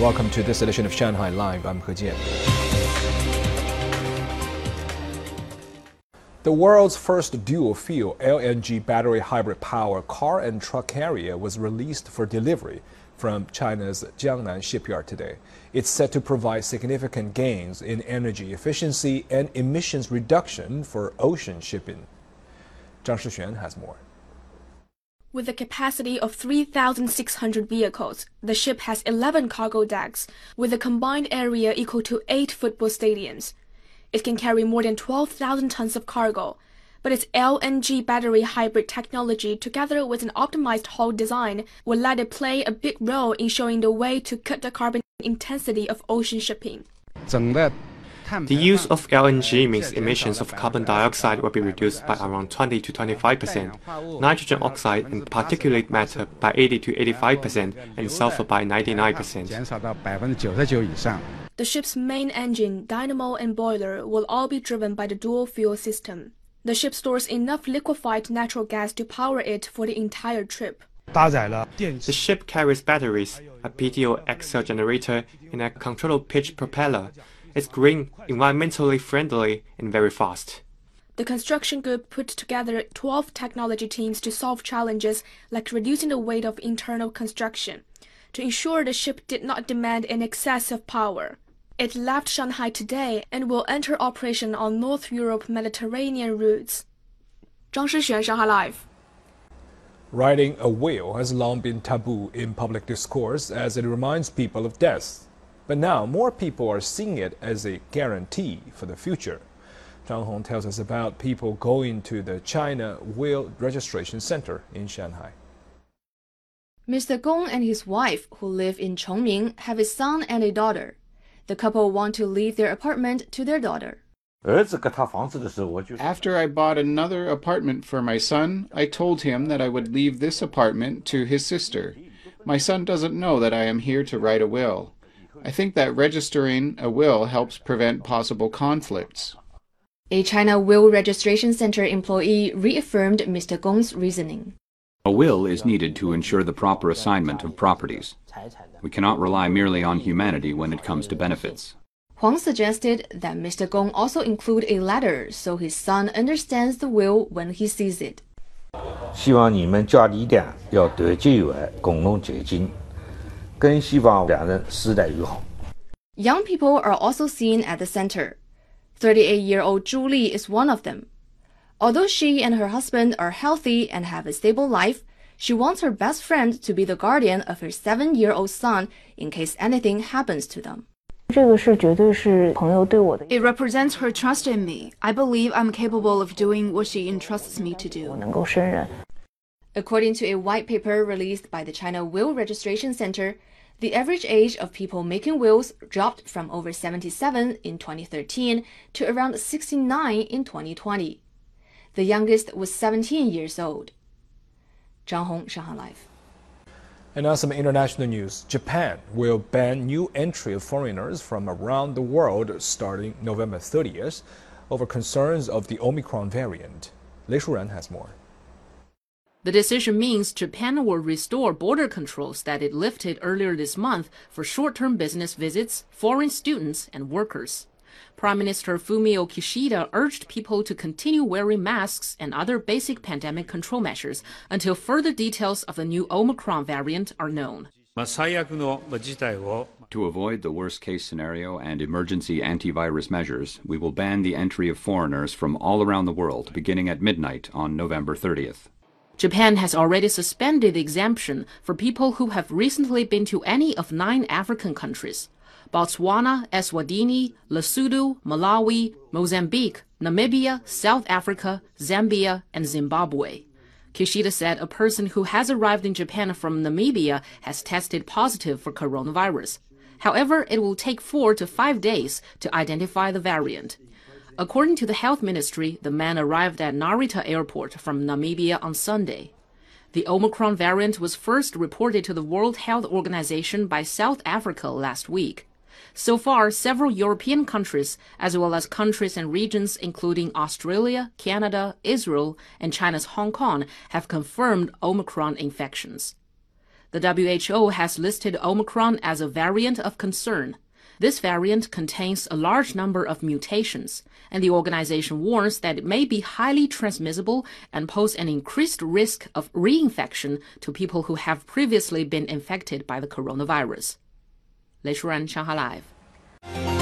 Welcome to this edition of Shanghai Live. I'm He Jian. The world's first dual-fuel LNG battery hybrid power car and truck carrier was released for delivery from China's Jiangnan shipyard today. It's set to provide significant gains in energy efficiency and emissions reduction for ocean shipping. Zhang Shixuan has more. With a capacity of 3,600 vehicles, the ship has 11 cargo decks, with a combined area equal to 8 football stadiums. It can carry more than 12,000 tons of cargo, but its LNG battery hybrid technology, together with an optimized hull design, will let it play a big role in showing the way to cut the carbon intensity of ocean shipping. The use of LNG means emissions of carbon dioxide will be reduced by around 20 to 25 percent, nitrogen oxide and particulate matter by 80 to 85 percent, and sulfur by 99 percent. The ship's main engine, dynamo, and boiler will all be driven by the dual fuel system. The ship stores enough liquefied natural gas to power it for the entire trip. The ship carries batteries, a PTO XL generator, and a controllable pitch propeller. It's green, environmentally friendly, and very fast. The construction group put together 12 technology teams to solve challenges like reducing the weight of internal construction, to ensure the ship did not demand an excess of power. It left Shanghai today and will enter operation on North Europe Mediterranean routes. Zhang Shixuan, Shanghai Live. Riding a whale has long been taboo in public discourse as it reminds people of death. But now more people are seeing it as a guarantee for the future. Zhang Hong tells us about people going to the China Will Registration Center in Shanghai. Mr. Gong and his wife, who live in Chongming, have a son and a daughter. The couple want to leave their apartment to their daughter. After I bought another apartment for my son, I told him that I would leave this apartment to his sister. My son doesn't know that I am here to write a will. I think that registering a will helps prevent possible conflicts. A China Will Registration Center employee reaffirmed Mr. Gong's reasoning. A will is needed to ensure the proper assignment of properties. We cannot rely merely on humanity when it comes to benefits. Huang suggested that Mr. Gong also include a letter so his son understands the will when he sees it. 希望你们家里的要团结友爱，共同前 进，更希望两人世代友好。 Young people are also seen at the center. 38-year-old Zhu Li is one of them. Although she and her husband are healthy and have a stable life, she wants her best friend to be the guardian of her seven-year-old son in case anything happens to them. 这个是绝对是朋友对我的 It represents her trust in me. I believe I'm capable of doing what she entrusts me to do. According to a white paper released by the China Will Registration Center, the average age of people making wills dropped from over 77 in 2013 to around 69 in 2020. The youngest was 17 years old. Zhang Hong, Shanghai Live. And now some international news. Japan will ban new entry of foreigners from around the world starting November 30th over concerns of the Omicron variant. Lei Shuren has more. The decision means Japan will restore border controls that it lifted earlier this month for short-term business visits, foreign students, and workers. Prime Minister Fumio Kishida urged people to continue wearing masks and other basic pandemic control measures until further details of the new Omicron variant are known. To avoid the worst case scenario and emergency antivirus measures, we will ban the entry of foreigners from all around the world beginning at midnight on November 30th. Japan has already suspended the exemption for people who have recently been to any of nine African countries Botswana, Eswatini, Lesotho, Malawi, Mozambique, Namibia, South Africa, Zambia, and Zimbabwe. Kishida said a person who has arrived in Japan from Namibia has tested positive for coronavirus. However, it will take four to five days to identify the variant. According to the health ministry, the man arrived at Narita airport from Namibia on Sunday. The Omicron variant was first reported to the World Health Organization by South Africa last week. So far, several European countries, as well as countries and regions including Australia, Canada, Israel, and China's Hong Kong, have confirmed Omicron infections. The WHO has listed Omicron as a variant of concern. This variant contains a large number of mutations, and the organization warns that it may be highly transmissible and pose an increased risk of reinfection to people who have previously been infected by the coronavirus. Lei Shuren Shanghai Live。